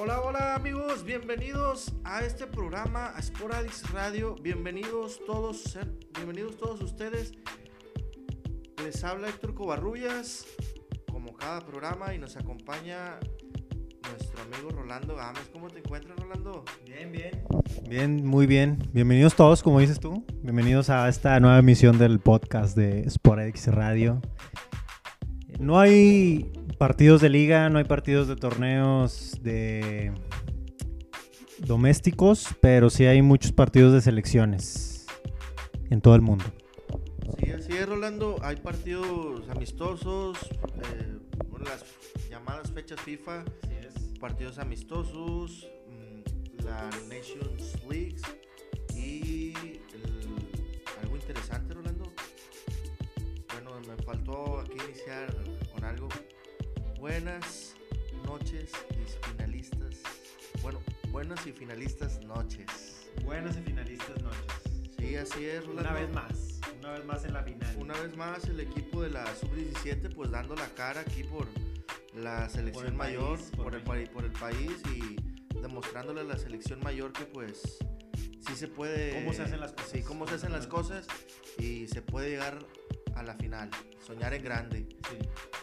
Hola, hola amigos, bienvenidos a este programa, a Sporadix Radio. Bienvenidos todos, bienvenidos todos ustedes. Les habla Héctor Covarrubias, como cada programa, y nos acompaña nuestro amigo Rolando Gámez. ¿Cómo te encuentras, Rolando? Bien, bien. Bien, muy bien. Bienvenidos todos, como dices tú. Bienvenidos a esta nueva emisión del podcast de Sporadix Radio. No hay partidos de liga, no hay partidos de torneos de domésticos, pero sí hay muchos partidos de selecciones en todo el mundo. Sí, así es, Rolando. Hay partidos amistosos, eh, bueno, las llamadas fechas FIFA, partidos amistosos, mm, la Nations Leagues Buenas noches, mis finalistas. Bueno, buenas y finalistas noches. Buenas y finalistas noches. Sí, así es, Rolando. Una vez más. Una vez más en la final. Una vez más el equipo de la sub-17 pues dando la cara aquí por la selección el mayor, país, por por, el, México. pa- por el país y demostrándole a la selección mayor que pues sí se puede... Cómo se hacen las cosas. Sí, cómo se hacen las cosas y se puede llegar a la final, soñar en grande. Sí.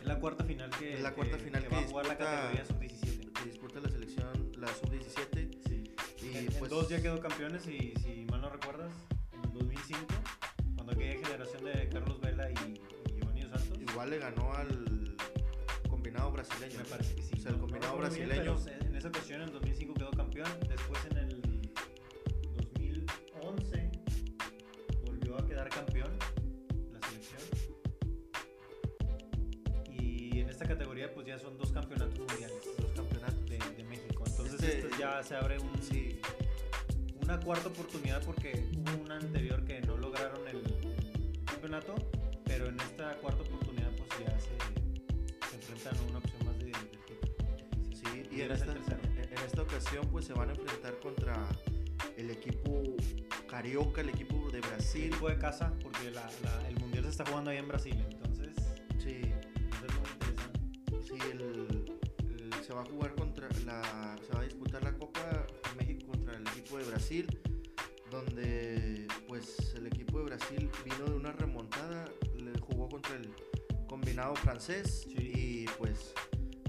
Es la cuarta final que, Es la cuarta final que va a jugar la categoría sub-17. Que disputa la selección, la sub-17 Sí. y en, en pues... dos ya quedó campeones y si mal no recuerdas, en 2005, cuando aquella generación de Carlos Vela y, y Giovanni Santos. Igual le ganó al combinado brasileño. Me parece que sí. O sea, el No- no combinado recuerdo bien, brasileño. pero en esa ocasión, en 2005 quedó campeón. Después, en el ya son dos campeonatos mundiales Los campeonatos. de, de México. Entonces, Este- esto ya se abre un, Sí, una cuarta oportunidad porque hubo una anterior que no lograron el, el campeonato. Pero en esta cuarta oportunidad, pues ya se, se enfrentan a una opción más de, título. Sí, y Y en el esta, en esta ocasión pues se van a enfrentar contra el equipo carioca, el equipo de Sí, Brasil. equipo de casa, porque la- la- el mundial se está jugando ahí en Brasil, el- el- se va a jugar contra la, se va a disputar la Copa México contra el equipo de Brasil, donde pues el equipo de Brasil vino de una remontada, le jugó contra el combinado francés Sí. y pues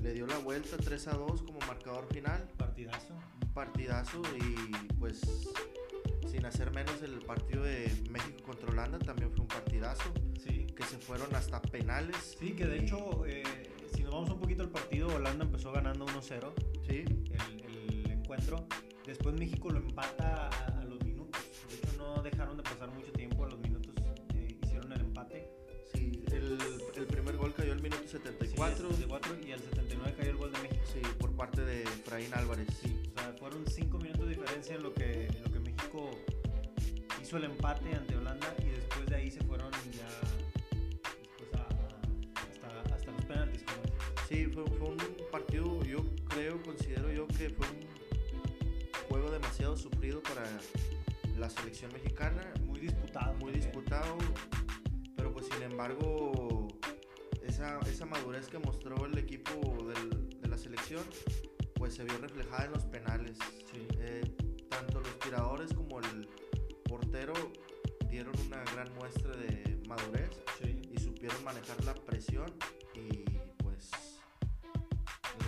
le dio la vuelta 3 a 2 como marcador final. Partidazo. partidazo y pues sin hacer menos el partido de México contra Holanda también fue un partidazo Sí. que se fueron hasta penales. Sí, que de y- hecho, eh, vamos un poquito al partido, Holanda empezó ganando 1-0 sí, el, el encuentro. Después México lo empata a, a los minutos. De hecho, no dejaron de pasar mucho tiempo. A los minutos eh, hicieron el empate. sí, el, el primer gol cayó al minuto Sí, 74, 74 y al 79 cayó el gol de México. sí, por parte de Efraín Álvarez. Sí, o sea, fueron 5 minutos de diferencia en lo que, en lo que México hizo el empate ante Holanda y después de ahí se fueron ya Sí, fue, fue un partido, yo creo, considero yo que fue un juego demasiado sufrido para la selección mexicana. Muy disputado. muy también. disputado, pero pues sin embargo esa, esa madurez que mostró el equipo del- de la selección pues se vio reflejada en los penales. Sí. Eh, tanto los tiradores como el portero dieron una gran muestra de madurez Sí. y supieron manejar la presión y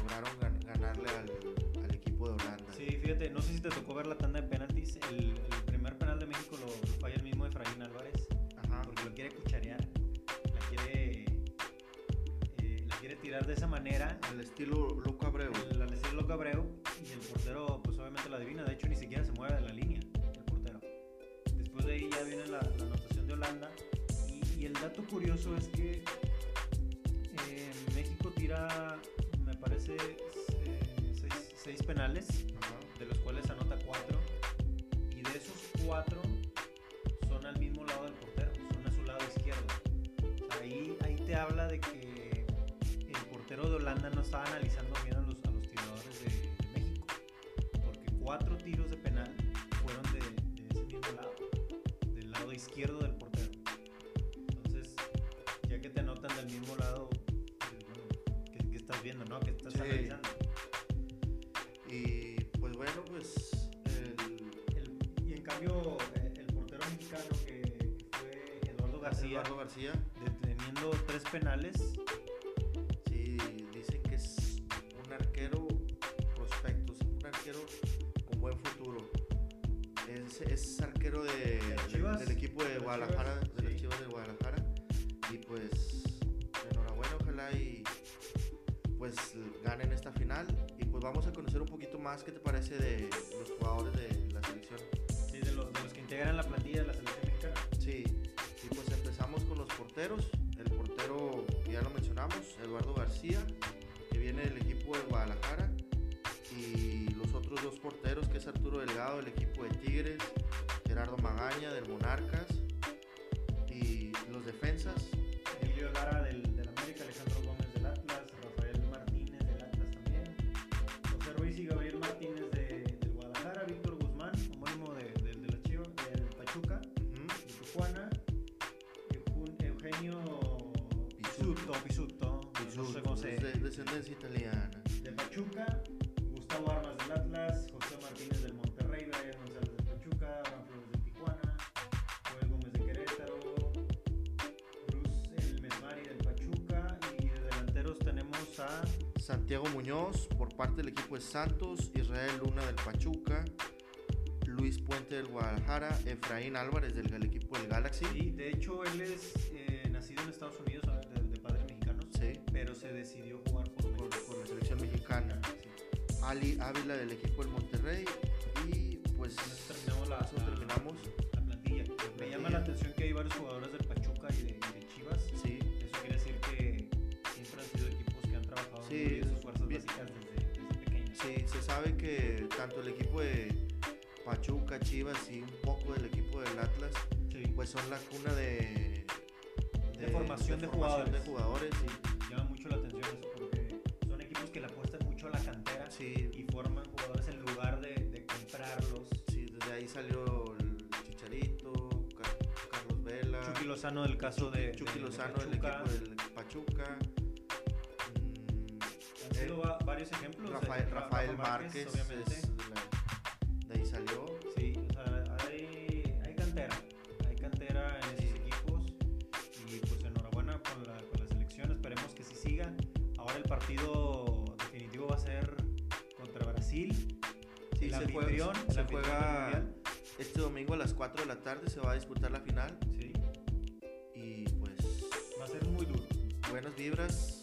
lograron gan- ganarle al, al equipo de Holanda. Sí, fíjate, no sé si te tocó ver la tanda de penaltis. El, el primer penal de México lo, lo falla el mismo Efraín Álvarez Ajá. porque lo quiere cucharear. La quiere, eh, la quiere tirar de esa manera. Al estilo Luca Abreu. El, al estilo Loco Abreu y el portero pues obviamente la adivina, de hecho ni siquiera se mueve de la línea el portero. Después de ahí ya viene la, la anotación de Holanda y, y el dato curioso es que eh, México tira, parece, eh, seis, seis penales, Ajá. de los cuales anota cuatro y de esos cuatro son al mismo lado del portero, son a su lado izquierdo. Ahí, ahí te habla de que el portero de Holanda no estaba analizando bien a los, a los tiradores de, de México, porque cuatro tiros de penal fueron de, de ese mismo lado, del lado izquierdo del portero. Que estás analizando. Y pues bueno, pues. Y en cambio, eh, el, portero mexicano que, fue Eduardo García. Eduardo García. Deteniendo tres penales. Sí, dicen que es un arquero prospecto, un arquero con buen futuro. Es, es arquero de, del equipo de, Guadalajara, Chivas. de de Guadalajara. Y pues, enhorabuena, ojalá pues ganen esta final. Y pues vamos a conocer un poquito más qué te parece de los jugadores de la selección. Sí, de los, de los que integran la plantilla de la selección mexicana. Sí, y pues empezamos con los porteros. El portero, ya lo mencionamos, Eduardo García, que viene del equipo de Guadalajara. Y los otros dos porteros, que es Arturo Delgado del equipo de Tigres, Gerardo Magaña del Monarcas. Y los defensas, Emilio Lara del, De descendencia italiana. de Pachuca, Gustavo Armas del Atlas, José Martínez del Monterrey, Brian González del Pachuca, Abraham Flores del Tijuana, Joel Gómez de Querétaro, Bruce El Mesmari del Pachuca y de delanteros tenemos a Santiago Muñoz por parte del equipo de Santos, Israel Luna del Pachuca, Luis Puente del Guadalajara, Efraín Álvarez del, del equipo del Galaxy. y de hecho él es eh, nacido en Estados Unidos se decidió jugar por por, la selección mexicana. Sí. Ali Ávila del equipo del Monterrey y pues terminamos la, terminamos. la plantilla. Me llama la atención que hay varios jugadores del Pachuca y de, y de Chivas. Sí, Eso quiere decir que siempre han sido equipos que han trabajado Sí, muy sus fuerzas bien. básicas desde, desde pequeños. sí, se sabe que tanto el equipo de Pachuca, Chivas y un poco del equipo del Atlas Sí. pues son la cuna de, De formación de formación de jugadores. jugadores y ahí salió el Chicharito, Car- Carlos Vela, Chucky Lozano del caso de, Chucky de- Lozano del equipo del Pachuca. mm, Han sido va- varios ejemplos. de Rafael, Ra- Rafael Rafa Márquez, obviamente. es de, la- de ahí salió. Sí, o sea, hay, hay cantera. Hay cantera en esos equipos. Y pues enhorabuena con la, con la selección. Esperemos que sí siga. Ahora el partido definitivo va a ser contra Brasil. Sí, el se anfitrión, juega, el se juega. Este domingo a las 4 de la tarde, se va a disputar la final Sí, y pues va a ser muy duro. buenas vibras.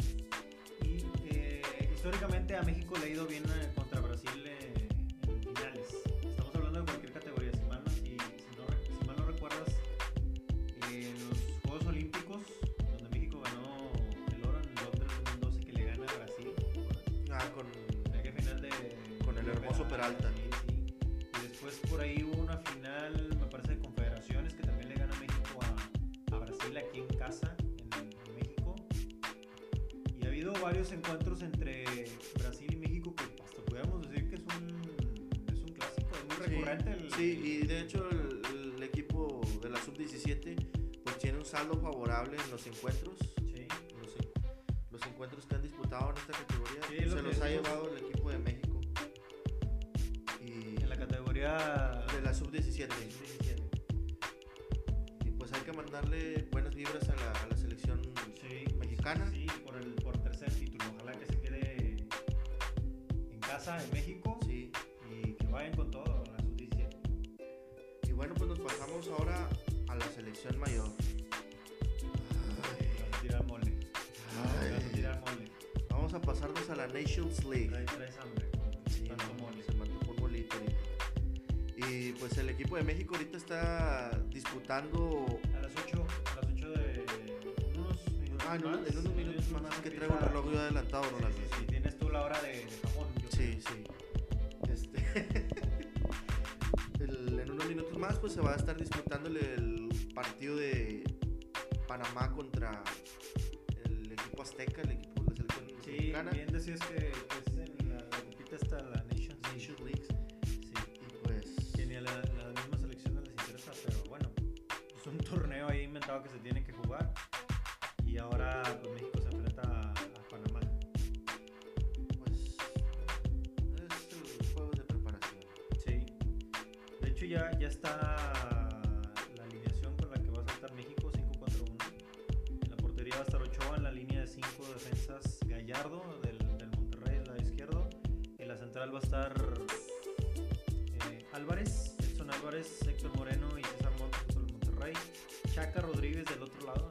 Y eh, históricamente a México le ha ido bien eh, contra Brasil eh, en finales. Estamos hablando de cualquier categoría. Si mal no, si, si no si mal no recuerdas, eh, en los Juegos Olímpicos, donde México ganó el oro en Londres 2012, que le gana a Brasil. Ah, con Aquella final de. Con el hermoso Peralta. Varios encuentros entre Brasil y México que hasta pudiéramos decir que es un, es un clásico, es muy Sí, recurrente. el- Sí, y de hecho el, el equipo de la sub-17 pues tiene un saldo favorable en los encuentros. Sí. Los, los encuentros que han disputado en esta categoría Sí, es lo se los ha llevado el equipo de México. Y En la categoría de la sub-17. 17. Y pues hay que mandarle buenas vibras a la, a la selección Sí, mexicana. Casa, en México. Sí. y que vayan con todo la sub-17. Y bueno, pues nos pasamos ahora a la selección mayor. Te vas a tirar mole. A Ay. tirar mole. Vamos a pasarnos a la Nations League. Traes, traes hambre. Sí, Tanto no, mole. se me antojó un bolito ahorita. Y pues el equipo de México ahorita está disputando. A las 8, a las 8 de unos minutos Ah, en, unos- más. en unos minutos más que empieza- traigo el reloj yo adelantado, Sí, Ronaldo. sí, sí, tienes tú la hora de, de jamón. Sí, sí. Este, el- en unos minutos más pues se va a estar disputándole el partido de Panamá contra el equipo azteca, el equipo de la selección Sí, mexicana. bien decías que, que es en la, la grupita esta, la Nations League. Nations Leagues. Sí. Y pues Que ni a la, la misma selección no les interesa, pero bueno, es un torneo ahí inventado que se tiene la alineación con la que va a saltar México, 5-4-1. En la portería va a estar Ochoa, en la línea de 5 defensas Gallardo del, del Monterrey, el lado izquierdo. En la central va a estar eh, Álvarez, Edson Álvarez, Héctor Moreno y César Montes del Monterrey. Chaca Rodríguez del otro lado.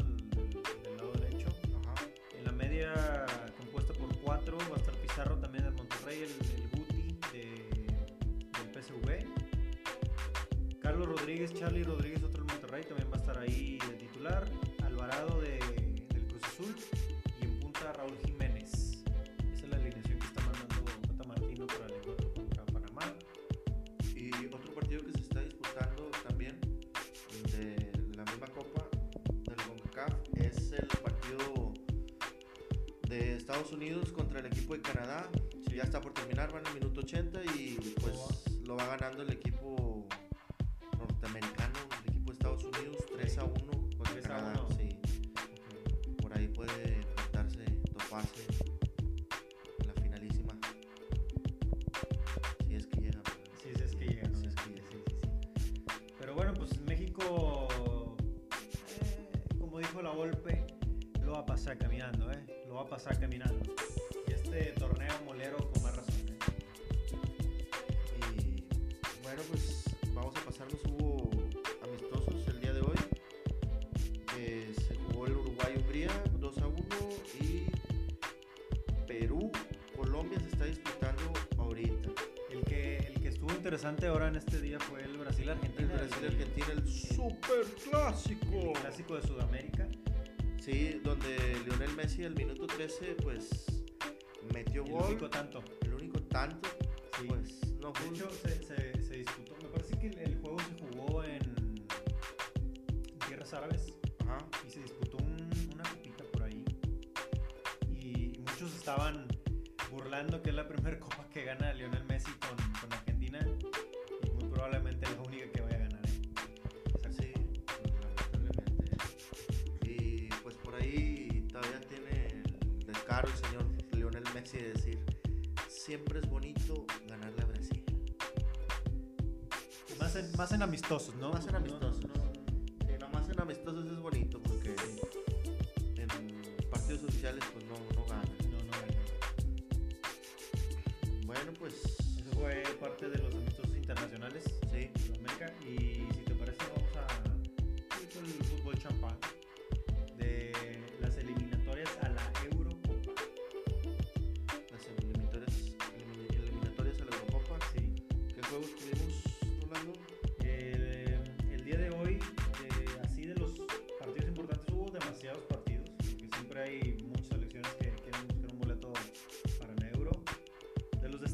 Rodríguez, Charlie Rodríguez, otro del Monterrey, también va a estar ahí de titular. Alvarado de, del Cruz Azul y en punta Raúl Jiménez. Esa es la alineación que está mandando Tata Martino para el encuentro contra Panamá. Y otro partido que se está disputando también de la misma copa del CONCACAF es el partido de Estados Unidos contra el equipo de Canadá. Ya está por terminar, van en el minuto 80 y pues lo va ganando el equipo norteamericano, el equipo de Estados Unidos, 3 a 1 contra 3 a Canadá. 1. Sí, por ahí puede enfrentarse, toparse en la finalísima. Si es que llega. ¿verdad? Sí, sí, es que llega. ¿no? Si es que llega. Sí, sí, sí. Pero bueno, pues México, eh, como dijo la Volpe, lo va a pasar caminando, ¿eh? Lo va a pasar caminando. Y este torneo molero con más razón, ¿eh? Y bueno, pues vamos a pasarnos. Hubo interesante ahora en este día fue el El Brasil-Argentina. Brasil-Argentina, el super clásico. El clásico de Sudamérica. Sí, donde Lionel Messi al minuto 13 pues metió El gol. único tanto. El único tanto, Sí. pues no fue hecho, se, se, se disputó. Me parece que el, el juego se jugó en, en tierras árabes. Ajá. y se disputó un- una copita por ahí. Y muchos estaban burlando que es la primera copa que gana ¿no? Más en No- amistosos.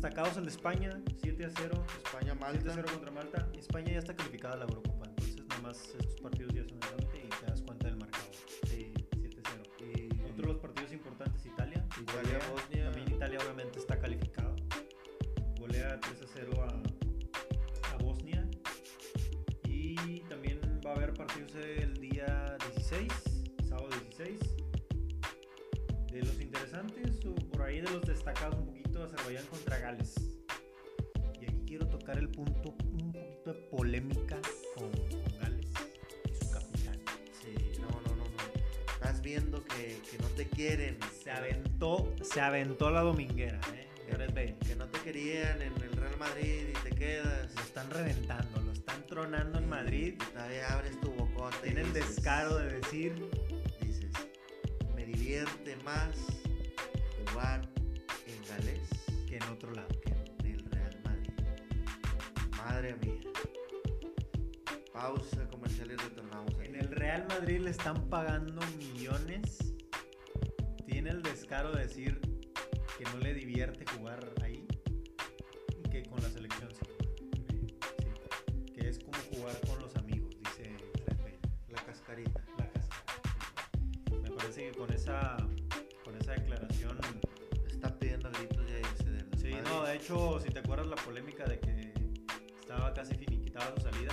Destacados, el de España, 7 a 0. España, 7 Malta. a 0 contra Malta. España ya está calificada a la Eurocopa, entonces nada más estos partidos ya son viendo que, que no te quieren. Se aventó, se aventó la dominguera, ¿eh? Que no te querían en el Real Madrid y te quedas. Lo están reventando, lo están tronando en Madrid. Y todavía abres tu bocote. Tiene el descaro de decir, Dices, me divierte más jugar en galés que en otro lado. que en el Real Madrid. Madre mía. Pausa comercial y retornamos. Real Madrid le están pagando millones. Tiene el descaro de decir que no le divierte jugar ahí y que con la selección sí. Sí. Que es como jugar con los amigos, dice. La cascarita. La cascara. Me parece que con esa, con esa declaración Está pidiendo a gritos ya irse del Sí, Madrid. no, de hecho, si te acuerdas la polémica de que estaba casi finiquitada su salida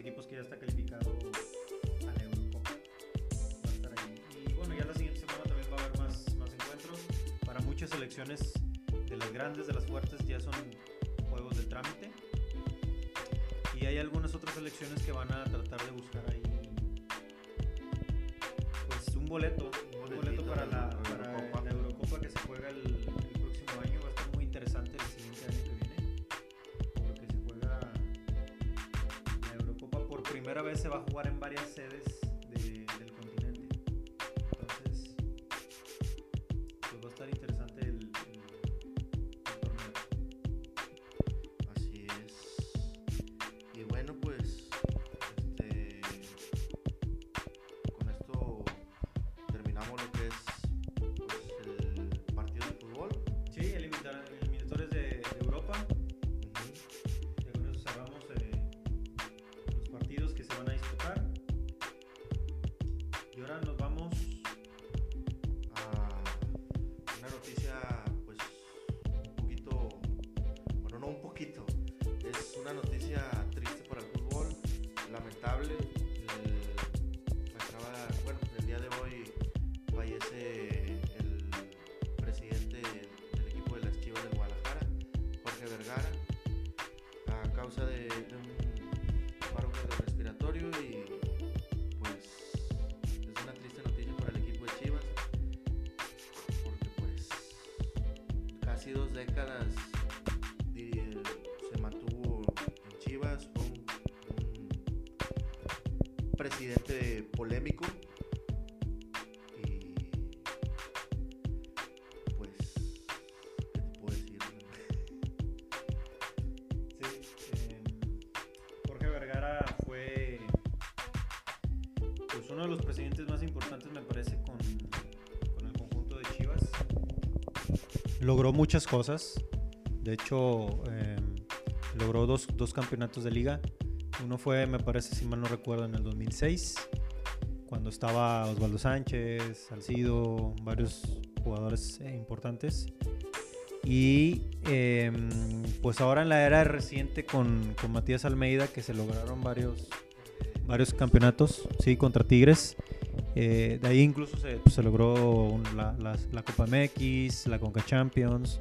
equipos que ya está calificado a la Eurocopa. Va a estar ahí. Y bueno, ya la siguiente semana también va a haber más, más encuentros. Para muchas selecciones de las grandes, de las fuertes, ya son juegos de trámite. Y hay algunas otras selecciones que van a tratar de buscar ahí pues un boleto, un boleto para la, se va a jugar en varias uno de los presidentes más importantes, me parece, con, el conjunto de Chivas. Logró muchas cosas. De hecho, eh, logró dos, dos campeonatos de liga. Uno fue, me parece, si mal no recuerdo, en el 2006, cuando estaba Osvaldo Sánchez, Salcido, varios jugadores eh, importantes. Y eh, pues ahora en la era reciente con, con Matías Almeida, que se lograron varios, varios campeonatos, sí, contra Tigres. Eh, de ahí incluso se, pues, logró la, Copa MX, la Conca Champions.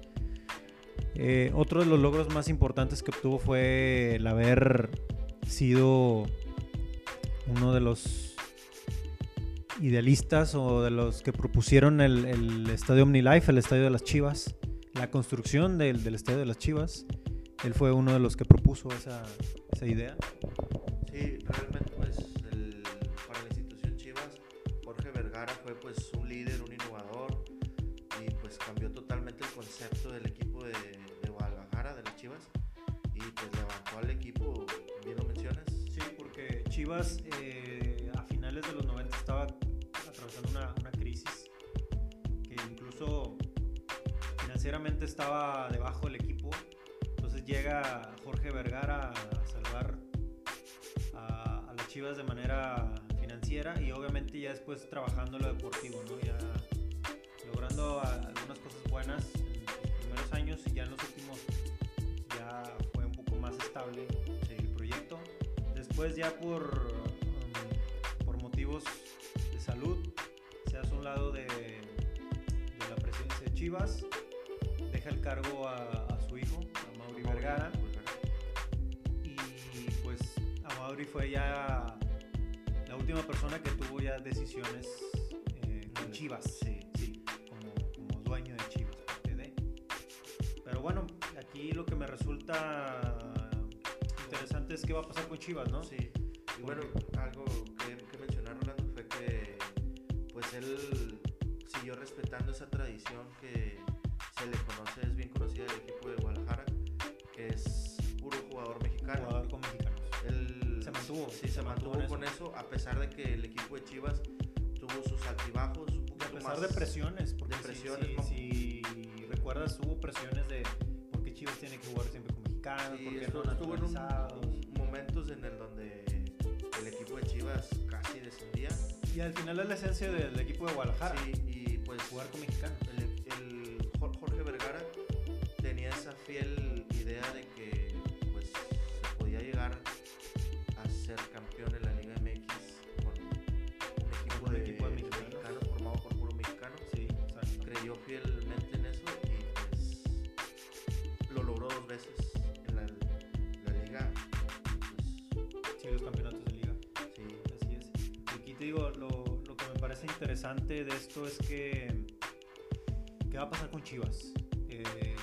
Eh, otro de los logros más importantes que obtuvo fue el haber sido uno de los idealistas o de los que propusieron el, el estadio OmniLife, el estadio de las Chivas, la construcción del, del estadio de las Chivas. Él fue uno de los que propuso esa, esa idea. Sí, realmente Fue pues un líder, un innovador y pues cambió totalmente el concepto del equipo de, de Guadalajara, de las Chivas y pues levantó al equipo, bien lo mencionas. Sí, porque Chivas eh, a finales de los 90 estaba atravesando una, una crisis que incluso financieramente estaba debajo del equipo. Entonces llega Jorge Vergara a salvar a, a las Chivas de manera financiera y obviamente ya después trabajando en lo deportivo, ¿no? Ya logrando algunas cosas buenas en los primeros años y ya en los últimos ya fue un poco más estable el proyecto. Después ya por, um, por motivos de salud se hace un lado de, de la presidencia de Chivas, deja el cargo a, a su hijo, a Mauri Vergara, y pues a Mauri fue ya última persona que tuvo ya decisiones eh, con Chivas. Sí, sí, como, como dueño de Chivas. De. Pero bueno, aquí lo que me resulta interesante es qué va a pasar con Chivas, ¿no? Sí. Y bueno, algo que, que mencionar, Rolando, fue que pues él siguió respetando esa tradición que se le conoce, es bien conocida del equipo de Guadalajara, que es puro jugador mexicano. Wow mantuvo, Sí, se, mantuvo con eso, a pesar de que el equipo de Chivas tuvo sus altibajos. Un Y a pesar más- de presiones, porque de si- presiones, si, ¿no? si recuerdas, hubo presiones de por qué Chivas tiene que jugar siempre con mexicanos, Sí, por qué estuvo, no estuvo en un- momentos en el donde el equipo de Chivas casi descendía. Y al final es la esencia del equipo de Guadalajara, Sí, y pues jugar con mexicanos. el, el Jor- Jorge Vergara tenía esa fiel idea de que ser campeón en la Liga MX con un equipo, Un de, equipo de mexicanos formado por puro mexicano. Sí, exacto. Creyó fielmente en eso y pues lo logró dos veces en la, la liga. Pues Sí, los campeonatos de liga. sí, Así es. Y aquí te digo, lo, lo que me parece interesante de esto es que. ¿Qué va a pasar con Chivas? Eh,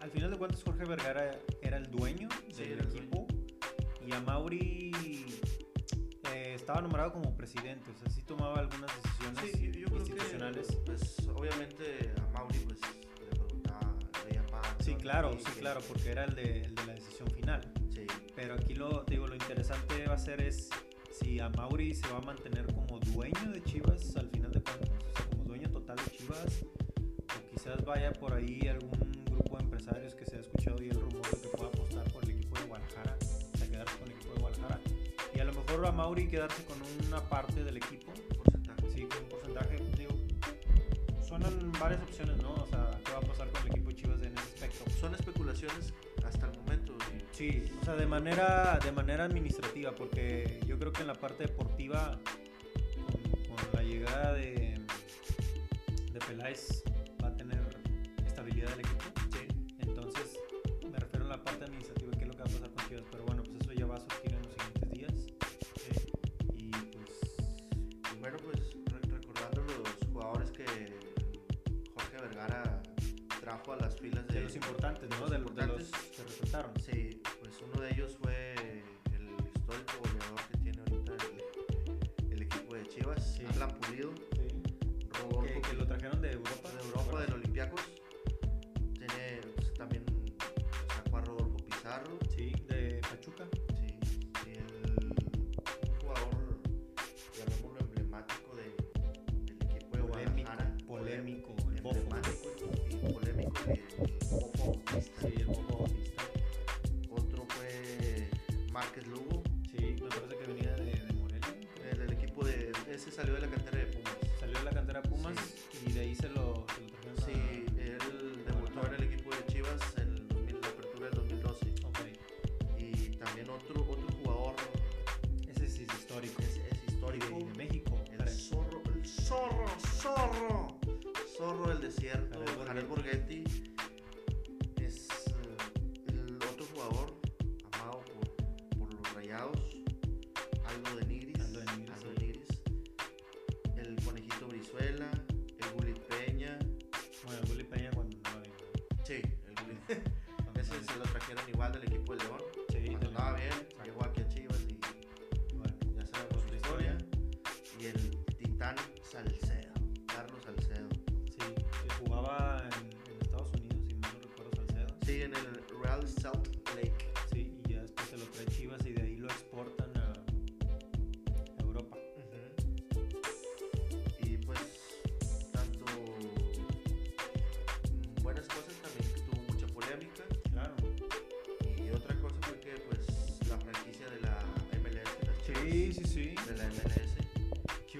al final de cuentas, Jorge Vergara era el dueño Sí, del equipo y a Mauri eh, estaba nombrado como presidente, o sea, sí tomaba algunas decisiones Sí, yo, yo creo institucionales. que, pues, obviamente a Mauri, pues, le preguntaba, le llamaba. Sí, claro, sí, que- claro, porque era el de, el de la decisión final. Sí, Pero aquí lo, te digo, lo interesante va a ser es si a Mauri se va a mantener como dueño de Chivas al final de cuentas, o sea, como dueño total de Chivas, o quizás vaya por ahí algún grupo de empresarios que Mauri quedarse con una parte del equipo, porcentaje. sí, con un porcentaje, digo, suenan varias opciones, ¿no? O sea, ¿qué va a pasar con el equipo de Chivas en ese aspecto? Son especulaciones hasta el momento. y- Sí, o sea, de manera, de manera administrativa, porque yo creo que en la parte deportiva, con, con la llegada de, de Peláez, va a tener estabilidad el equipo. Sí. Entonces, me refiero a la parte administrativa, a las filas de, de los importantes, de ¿no? los De, de los importantes. que resaltaron. Sí, pues uno de ellos fue el histórico goleador que tiene ahorita el, el equipo de Chivas, Sí. Alan Pulido, Sí. Rodolfo Que, lo trajeron de Europa. de Europa, del Olympiacos. Tiene pues, también sacó a Rodolfo Pizarro. Sí, de Pachuca. Sí, y el, salió de la cantera de Pumas. Salió de la cantera Pumas y de ahí se lo, se lo trajeron a- Sí, él debutó en el equipo de Chivas en el 2000, la apertura del 2012. Ok. Y también otro, otro jugador Ese sí es histórico. es, es histórico. de, de México. El zorro, el zorro, zorro, zorro del desierto, Jared Borghetti.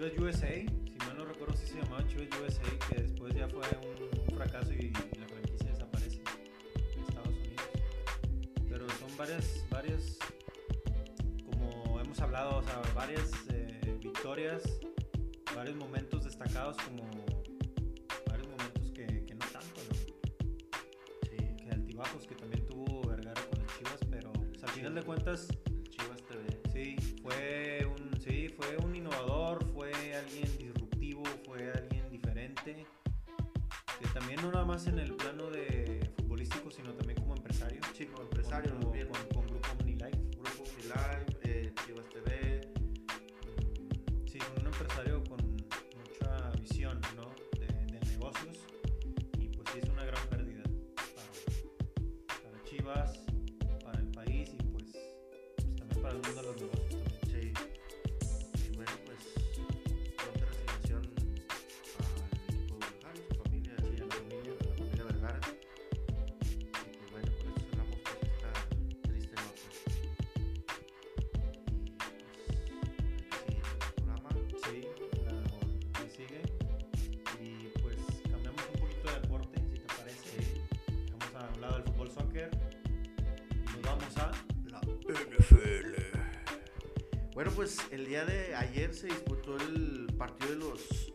Chivas USA, si mal no recuerdo si se llamaba Chivas USA, que después ya fue un fracaso y, y la franquicia desaparece en Estados Unidos. Pero son varias, varias, como hemos hablado, o sea, varias eh, victorias, varios momentos destacados como varios momentos que, que no tanto, ¿no? sí, Que altibajos que también tuvo Vergara con las Chivas, pero o sea, al final de cuentas más en el plano Bueno, pues el día de ayer se disputó el partido de los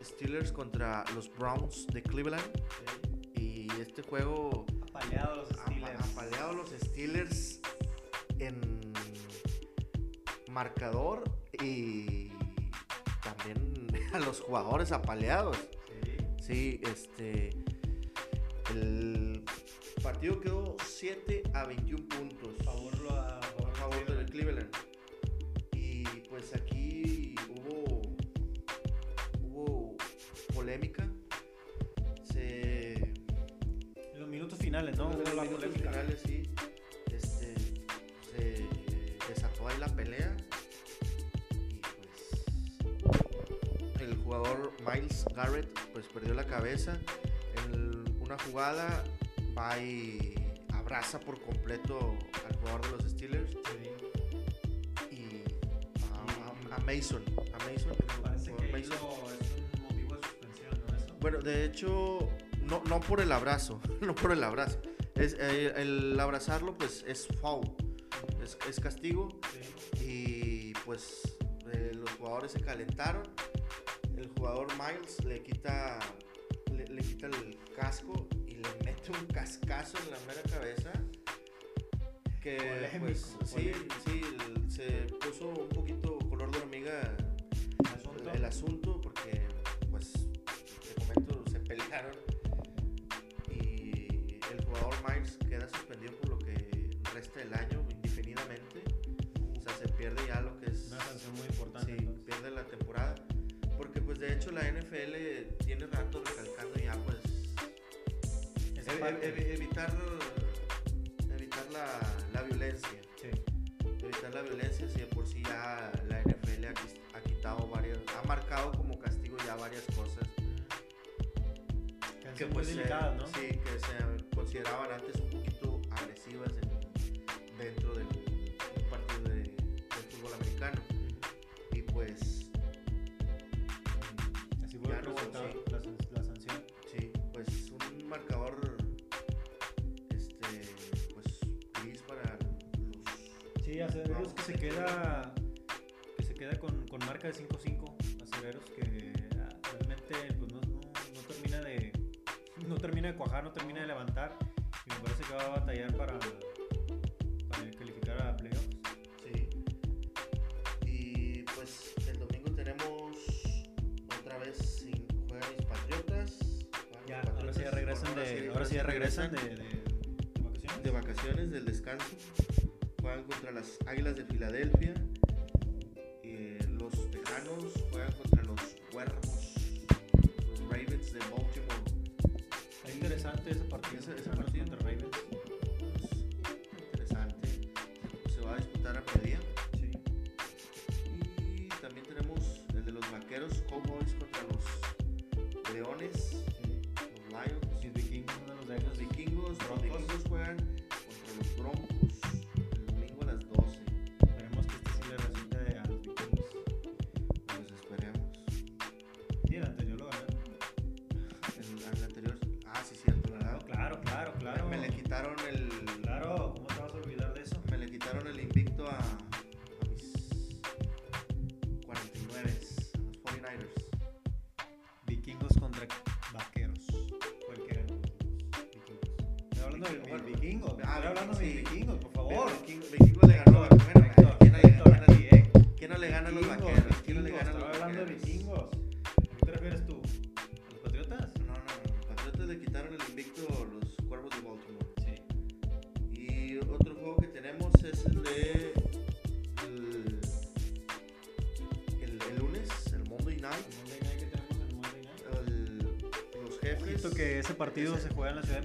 Steelers contra los Browns de Cleveland. Y este juego apaleados los Steelers. apaleado los Steelers en marcador y también a los jugadores apaleados. Sí. Sí, este. El partido quedó 7 a 21 puntos. Jugador Miles Garrett pues perdió la cabeza. En una jugada va y abraza por completo al jugador de los Steelers Sí. y a, a- a Mason. A Mason, Parece por que ahí Mason. lo- es un motivo de suspensión, ¿no? Eso. Bueno, de hecho, no, no por el abrazo, no por el abrazo. Es, eh, el abrazarlo, pues, es foul, es, es castigo. Sí. Y pues eh, los jugadores se calentaron. Jugador Miles le quita, le, le quita el casco y le mete un cascazo en la mera cabeza. Que Polémico, pues sí, polémico. sí, se puso un poquito color de hormiga Asunto. el, el asunto porque pues te comento se pelearon y el jugador Miles queda suspendido por lo que resta del año indefinidamente o sea se pierde ya lo que es Una sanción muy importante. sí, entonces. pierde la temporada pues de hecho la NFL tiene rato recalcando ya pues ev- ev- evitar evitar la, la violencia. Sí. evitar la violencia si de por sí ya la NFL ha, quitado varias ha marcado como castigo ya varias cosas. Que pues se- sí que se consideraban antes un poquito agresivas en- dentro del resultado, sí. la, san- la sanción. sí pues un marcador este pues gris para los Sí, Acereros Vamos, que se queda que se queda con, con marca de 5-5. Acereros que ah, realmente pues, no, no, no termina de no termina de cuajar, no termina de levantar. Y me parece que va a batallar para ahora sí ya regresan de, sí- ahora sí ya regresan de, regresan de, de vacaciones. de vacaciones, del descanso. Juegan contra las Águilas de Filadelfia. Eh, los Tejanos juegan contra los Cuervos. Los Ravens de Baltimore. Está interesante ese partido. Ese- partido. contra Ravens. Interesante. Se va a disputar a mediodía. Sí. Y también tenemos el de los Vaqueros Cowboys contra los Leones. vikingos pues, le ganó a bueno, eh? ¿Quién no le gana a los vaqueros? ¿Quién no le gana a los vaqueros? Estaba hablando de vikingos. ¿A qué te refieres tú? Los patriotas? No, no, no. Los patriotas le quitaron el invicto a los cuervos de Baltimore. Sí. Y otro juego que tenemos es el de. El, el, el lunes, el Monday night. El Monday night que tenemos el Monday night. El, los jefes. Siento que ese partido ese. se juega en la ciudad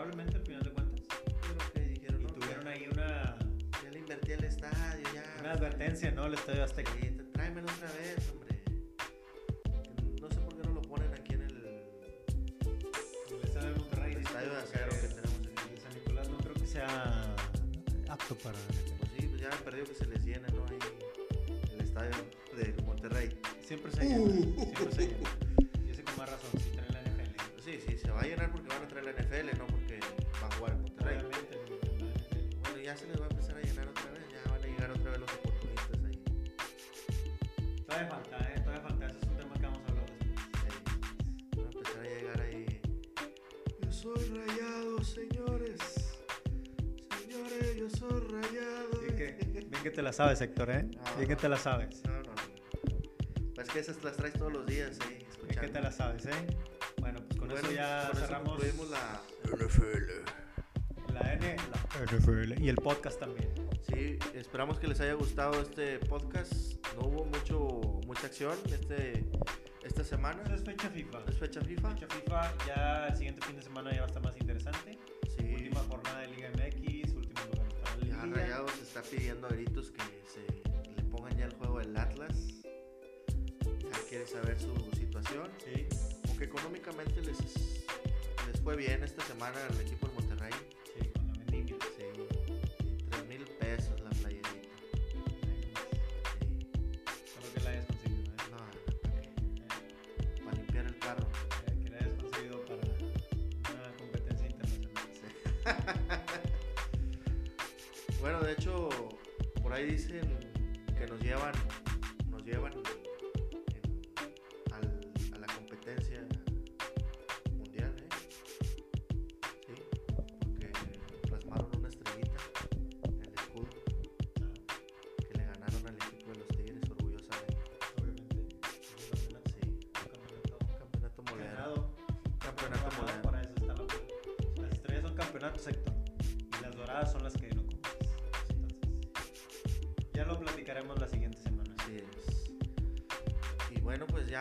favorablemente al final de cuentas. creo que dijeron, Y no, tuvieron ya, ahí una, ya le invertí al estadio, ya. una advertencia, ¿no? El Estadio Azteca. Sí, tráemelo otra vez, hombre. No sé por qué no lo ponen aquí en el, El Estadio de Monterrey. el estadio de acero que tenemos aquí. el San Nicolás no creo que sea apto para Pues sí, pues ya me perdió que se les llene, ¿no? Ahí el estadio de Monterrey. Siempre se llena, siempre se llena. La sabes, Héctor, ¿eh? Bien que te la sabes. No, no, no. Pues es que esas las traes todos los días, ¿eh? Bien que Escuchando. te la sabes, ¿eh? Bueno, pues con Bueno, eso ya con eso cerramos concluimos la NFL. la N, la NFL y el podcast también. Sí, esperamos que les haya gustado este podcast. No hubo mucho, mucha acción este, esta semana. Eso es fecha FIFA. Es fecha FIFA. Fecha FIFA, ya el siguiente fin de semana ya va a estar más interesante. Sí. Última jornada de Liga MX, Rayados está pidiendo a gritos que se le pongan ya el juego del Atlas. Ya quiere saber su situación. Sí, Aunque económicamente les, les fue bien esta semana al equipo del Monterrey. sí, con la vendimia. Sí ahí dicen que nos llevan, nos llevan en- al- a la competencia mundial, ¿eh? Sí, porque plasmaron una estrellita en el escudo que le ganaron al equipo de los Tigres orgullosamente. Obviamente. Sí, un campeonato un campeonato molero. ganado. Campeonato moderno. Para eso está la Las estrellas son campeonatos.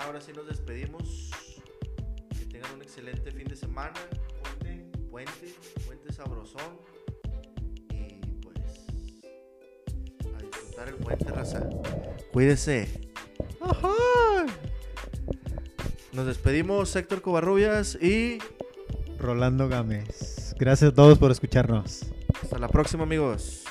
Ahora sí nos despedimos. Que tengan un excelente fin de semana. Puente. Puente, puente sabrosón. Y pues a disfrutar el puente, raza. Cuídese. Nos despedimos, Héctor Covarrubias, y Rolando Gámez. Gracias a todos por escucharnos. hasta la próxima, amigos.